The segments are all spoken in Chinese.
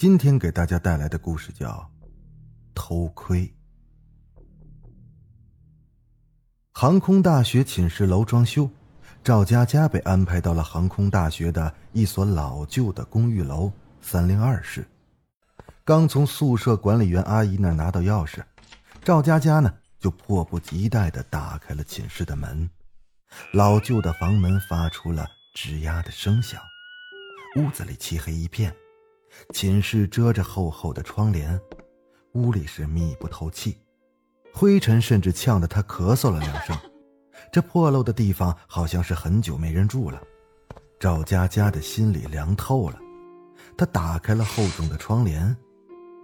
今天给大家带来的故事叫《偷窥》。航空大学寝室楼装修，赵佳佳被安排到了航空大学的一所老旧的公寓楼三零二室。刚从宿舍管理员阿姨那拿到钥匙，赵佳佳呢就迫不及待的打开了寝室的门。老旧的房门发出了吱呀的声响，屋子里漆黑一片，寝室遮着厚厚的窗帘，屋里是密不透气，灰尘甚至呛得他咳嗽了两声。这破漏的地方好像是很久没人住了。赵佳佳的心里凉透了，她打开了厚重的窗帘，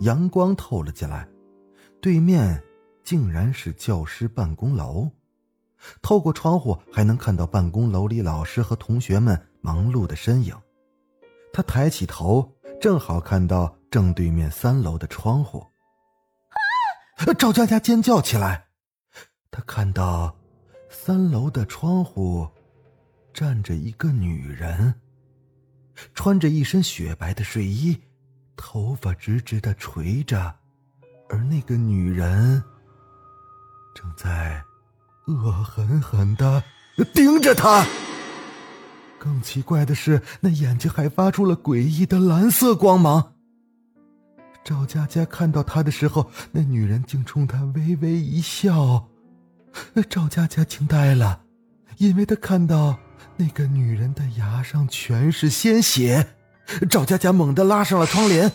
阳光透了进来，对面竟然是教师办公楼。透过窗户还能看到办公楼里老师和同学们忙碌的身影。他抬起头，正好看到正对面三楼的窗户。赵佳佳尖叫起来，她看到三楼的窗户站着一个女人，穿着一身雪白的睡衣，头发直直的垂着，而那个女人正在。恶狠狠的盯着他。更奇怪的是，那眼睛还发出了诡异的蓝色光芒。赵佳佳看到他的时候，那女人竟冲他微微一笑。赵佳佳惊呆了，因为她看到那个女人的牙上全是鲜血。赵佳佳猛地拉上了窗帘，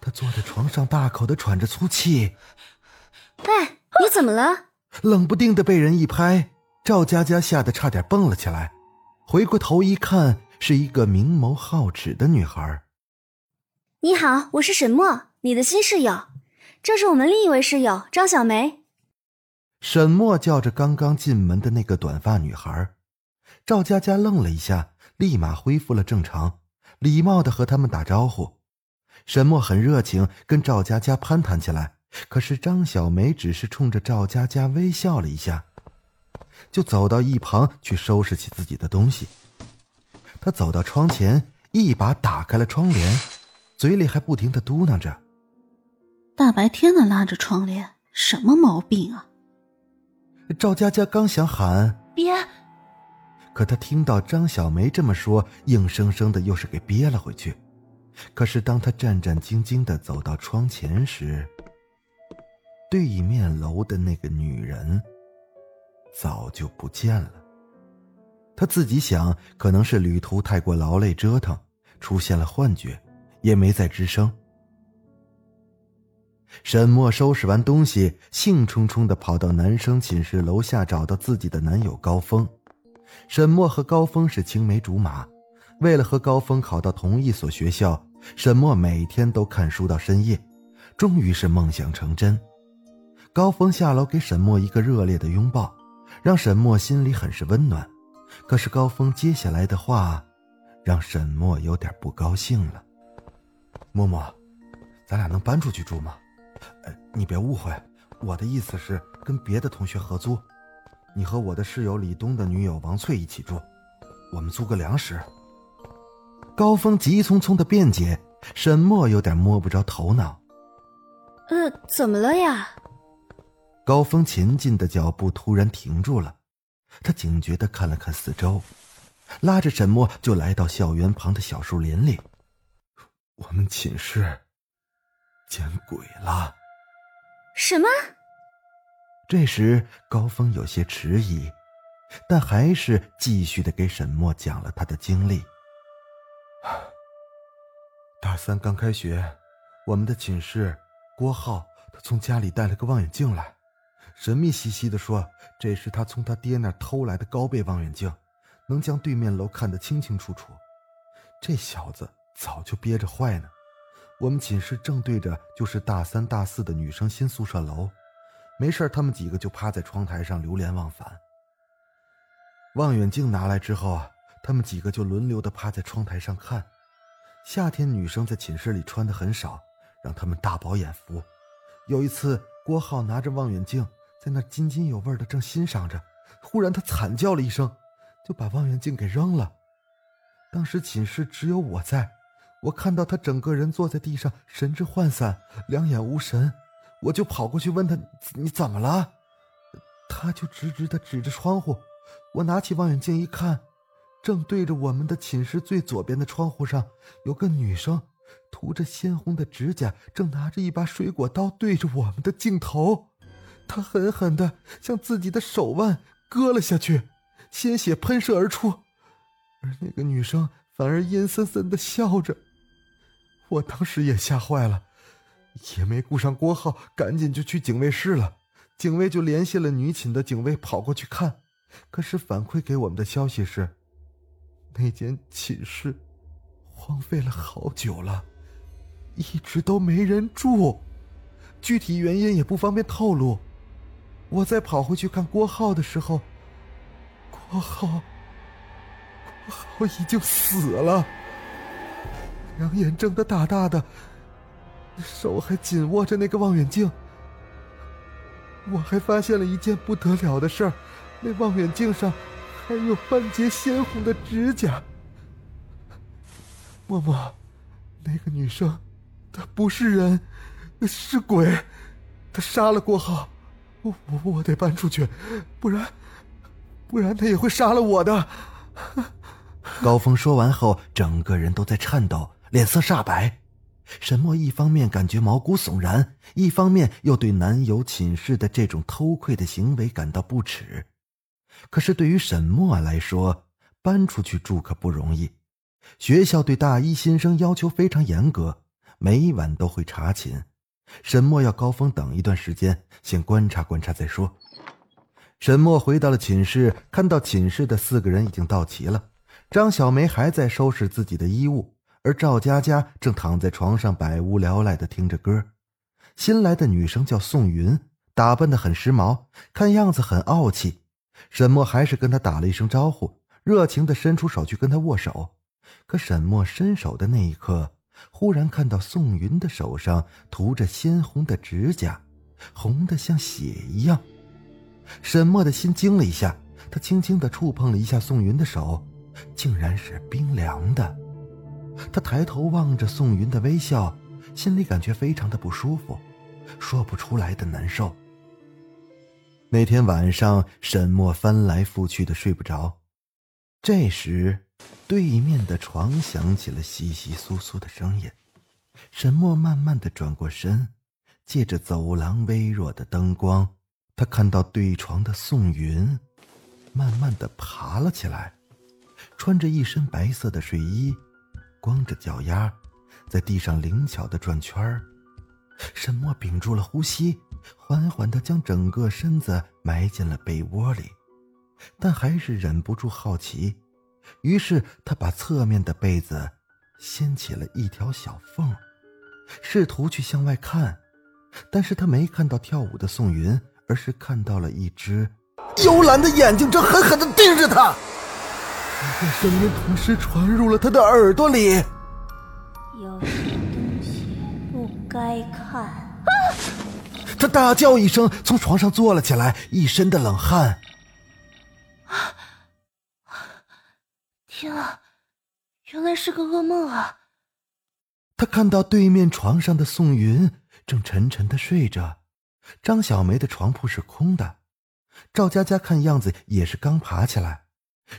她坐在床上大口的喘着粗气。哎，你怎么了？冷不丁的被人一拍，赵佳佳吓得差点蹦了起来。回过头一看，是一个明眸皓齿的女孩。你好，我是沈墨，你的新室友。这是我们另一位室友张小梅。沈墨叫着刚刚进门的那个短发女孩。赵佳佳愣了一下，立马恢复了正常，礼貌的和他们打招呼。沈墨很热情，跟赵佳佳攀谈起来。可是张小梅只是冲着赵佳佳微笑了一下，就走到一旁去收拾起自己的东西。他走到窗前，一把打开了窗帘，嘴里还不停的嘟囔着：“大白天的拉着窗帘，什么毛病啊？”赵佳佳刚想喊“别”，可她听到张小梅这么说，硬生生的又是给憋了回去。可是当她战战兢兢的走到窗前时，对面楼的那个女人早就不见了。他自己想，可能是旅途太过劳累折腾，出现了幻觉，也没再吱声。沈墨收拾完东西，兴冲冲的跑到男生寝室楼下，找到自己的男友高峰。沈墨和高峰是青梅竹马，为了和高峰考到同一所学校，沈墨每天都看书到深夜，终于是梦想成真。高峰下楼给沈墨一个热烈的拥抱，让沈墨心里很是温暖。可是高峰接下来的话，让沈墨有点不高兴了。默默，咱俩能搬出去住吗？呃，你别误会，我的意思是跟别的同学合租，你和我的室友李东的女友王翠一起住，我们租个两室。高峰急匆匆的辩解，沈墨有点摸不着头脑。呃，怎么了呀？高峰前进的脚步突然停住了，他警觉的看了看四周，拉着沈墨就来到校园旁的小树林里。我们寝室见鬼了！什么？这时高峰有些迟疑，但还是继续的给沈墨讲了他的经历。大三刚开学，我们的寝室郭浩他从家里带了个望远镜来。神秘兮兮的说：“这是他从他爹那偷来的高倍望远镜，能将对面楼看得清清楚楚。”这小子早就憋着坏呢，我们寝室正对着就是大三、大四的女生新宿舍楼，没事他们几个就趴在窗台上流连忘返。望远镜拿来之后啊，他们几个就轮流的趴在窗台上看。夏天女生在寝室里穿的很少，让他们大饱眼福。有一次，郭浩拿着望远镜在那津津有味的正欣赏着，忽然他惨叫了一声，就把望远镜给扔了。当时寝室只有我在。我看到他整个人坐在地上，神志涣散，两眼无神，我就跑过去问他：“你怎么了？”他就直直的指着窗户。我拿起望远镜一看，正对着我们的寝室最左边的窗户上，有个女生，涂着鲜红的指甲，正拿着一把水果刀对着我们的镜头。他狠狠的向自己的手腕割了下去，鲜血喷射而出，而那个女生反而阴森森的笑着。我当时也吓坏了，也没顾上郭浩，赶紧就去警卫室了。警卫就联系了女寝的警卫跑过去看，可是反馈给我们的消息是，那间寝室荒废了好久了，一直都没人住，具体原因也不方便透露。我再跑回去看郭浩的时候，郭浩，郭浩已经死了。两眼睁得大大的，手还紧握着那个望远镜。我还发现了一件不得了的事儿，那望远镜上还有半截鲜红的指甲。默默，那个女生，她不是人，是鬼，她杀了郭浩，我我得搬出去，不然，不然他也会杀了我的。高峰说完后，整个人都在颤抖。脸色煞白，沈墨一方面感觉毛骨悚然，一方面又对男友寝室的这种偷窥的行为感到不耻。可是对于沈墨来说，搬出去住可不容易。学校对大一新生要求非常严格，每晚都会查寝。沈墨要高峰等一段时间，先观察观察再说。沈墨回到了寝室，看到寝室的四个人已经到齐了，张小梅还在收拾自己的衣物。而赵佳佳正躺在床上百无聊赖的听着歌，新来的女生叫宋云，打扮的很时髦，看样子很傲气。沈墨还是跟她打了一声招呼，热情的伸出手去跟她握手。可沈墨伸手的那一刻，忽然看到宋云的手上涂着鲜红的指甲，红的像血一样。沈墨的心惊了一下，他轻轻的触碰了一下宋云的手，竟然是冰凉的。他抬头望着宋云的微笑，心里感觉非常的不舒服，说不出来的难受。那天晚上，沈墨翻来覆去的睡不着。这时，对面的床响起了窸窸窣窣的声音。沈墨慢慢的转过身，借着走廊微弱的灯光，他看到对床的宋云，慢慢的爬了起来，穿着一身白色的睡衣。光着脚丫，在地上灵巧的转圈儿。沈墨屏住了呼吸，缓缓的将整个身子埋进了被窝里，但还是忍不住好奇。于是他把侧面的被子掀起了一条小缝，试图去向外看，但是他没看到跳舞的宋云，而是看到了一只幽蓝的眼睛，正狠狠的盯着他。一个声音同时传入了他的耳朵里：“有些东西不该看。”他大叫一声，从床上坐了起来，一身的冷汗。天啊，原来是个噩梦啊！他看到对面床上的宋云正沉沉的睡着，张小梅的床铺是空的，赵佳佳看样子也是刚爬起来。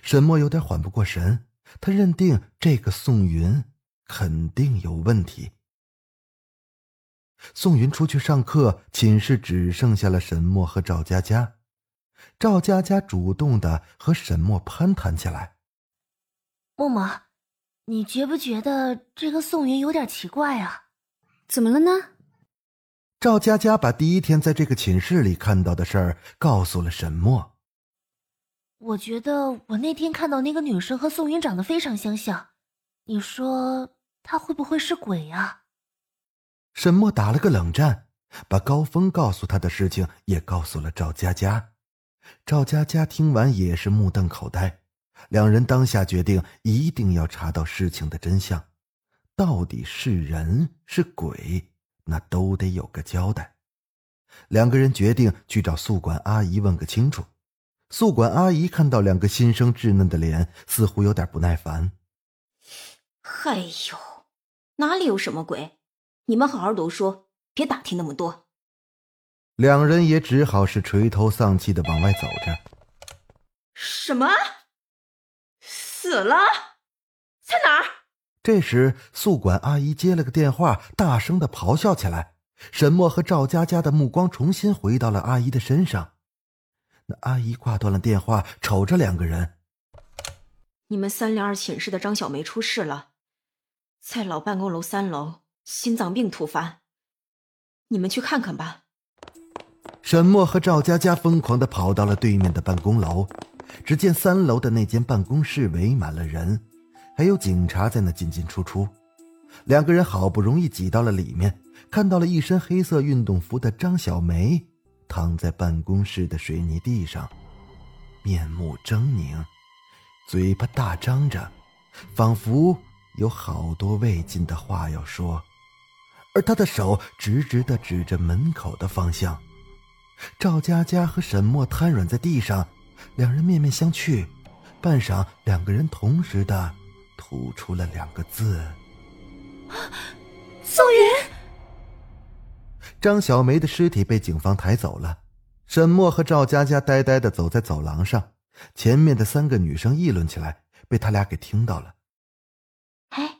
沈墨有点缓不过神，他认定这个宋云肯定有问题。宋云出去上课，寝室只剩下了沈墨和赵佳佳。赵佳佳主动的和沈墨攀谈起来：“默默，你觉不觉得这个宋云有点奇怪啊？怎么了呢？”赵佳佳把第一天在这个寝室里看到的事儿告诉了沈墨。我觉得我那天看到那个女生和宋云长得非常相像，你说她会不会是鬼啊？沈墨打了个冷战，把高峰告诉他的事情也告诉了赵佳佳。赵佳佳听完也是目瞪口呆，两人当下决定一定要查到事情的真相，到底是人是鬼，那都得有个交代。两个人决定去找宿管阿姨问个清楚。宿管阿姨看到两个新生稚嫩的脸，似乎有点不耐烦。哎呦，哪里有什么鬼？你们好好读书，别打听那么多。两人也只好是垂头丧气的往外走着。什么？死了？在哪儿？这时，宿管阿姨接了个电话，大声的咆哮起来。沈墨和赵佳佳的目光重新回到了阿姨的身上。那阿姨挂断了电话，瞅着两个人：“你们三零二寝室的张小梅出事了，在老办公楼三楼，心脏病突发。你们去看看吧。”沈墨和赵佳佳疯狂的跑到了对面的办公楼，只见三楼的那间办公室围满了人，还有警察在那进进出出。两个人好不容易挤到了里面，看到了一身黑色运动服的张小梅躺在办公室的水泥地上，面目狰狞，嘴巴大张着，仿佛有好多未尽的话要说，而他的手直直的指着门口的方向。赵佳佳和沈墨瘫软在地上，两人面面相觑，半晌，两个人同时的吐出了两个字。宋云，张小梅的尸体被警方抬走了。沈墨和赵佳佳呆呆的走在走廊上，前面的三个女生议论起来，被他俩给听到了。哎，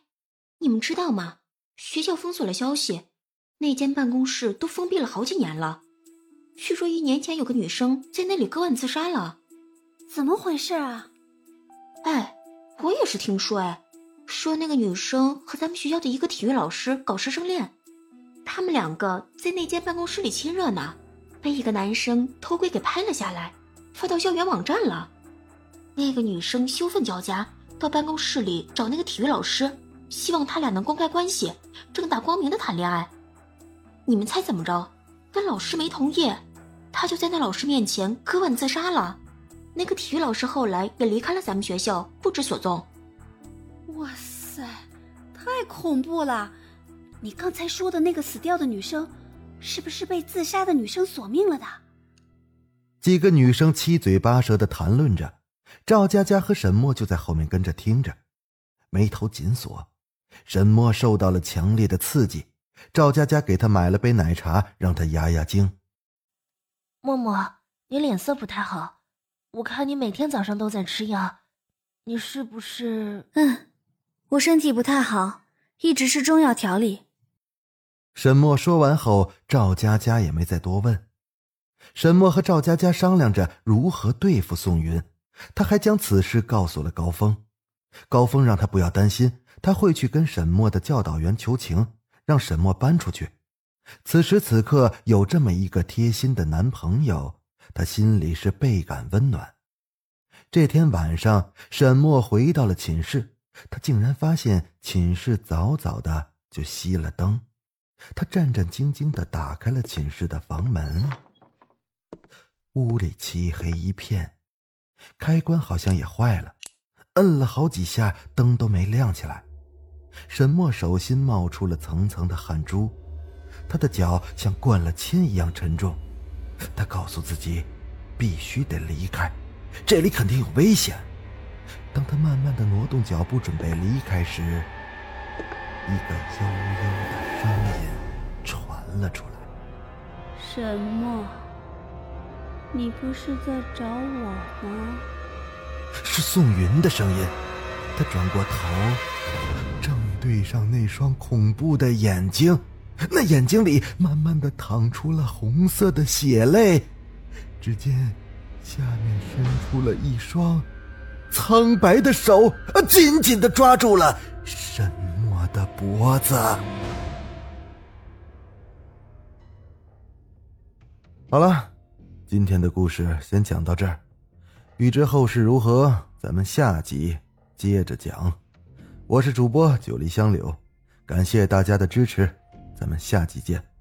你们知道吗？学校封锁了消息，那间办公室都封闭了好几年了。据说一年前有个女生在那里割腕自杀了，怎么回事啊？哎，我也是听说，哎。说那个女生和咱们学校的一个体育老师搞师生恋，他们两个在那间办公室里亲热呢，被一个男生偷窥给拍了下来，发到校园网站了。那个女生羞愤交加，到办公室里找那个体育老师，希望他俩能公开关系，正大光明的谈恋爱。你们猜怎么着？那老师没同意，他就在那老师面前割腕自杀了。那个体育老师后来也离开了咱们学校，不知所踪。哇塞，太恐怖了！你刚才说的那个死掉的女生，是不是被自杀的女生索命了的？几个女生七嘴八舌的谈论着，赵佳佳和沈墨就在后面跟着听着，眉头紧锁。沈墨受到了强烈的刺激，赵佳佳给他买了杯奶茶，让他压压惊。默默，你脸色不太好，我看你每天早上都在吃药，你是不是……嗯。我身体不太好，一直吃中药调理。沈墨说完后，赵佳佳也没再多问。沈墨和赵佳佳商量着如何对付宋云，他还将此事告诉了高峰。高峰让他不要担心，他会去跟沈墨的教导员求情，让沈墨搬出去。此时此刻有这么一个贴心的男朋友，他心里是倍感温暖。这天晚上，沈墨回到了寝室。他竟然发现寝室早早的就熄了灯，他战战兢兢的打开了寝室的房门。屋里漆黑一片，开关好像也坏了，摁了好几下灯都没亮起来。沈墨手心冒出了层层的汗珠，他的脚像灌了铅一样沉重。他告诉自己，必须得离开，这里肯定有危险。当他慢慢的挪动脚步准备离开时，一个悠悠的声音传了出来：“沈墨，你不是在找我吗？”是宋云的声音。他转过头，正对上那双恐怖的眼睛，那眼睛里慢慢的淌出了红色的血泪。只见下面伸出了一双。苍白的手紧紧的抓住了沈墨的脖子。好了，今天的故事先讲到这儿，欲知后事如何，咱们下集接着讲。我是主播九黎香柳，感谢大家的支持，咱们下集见。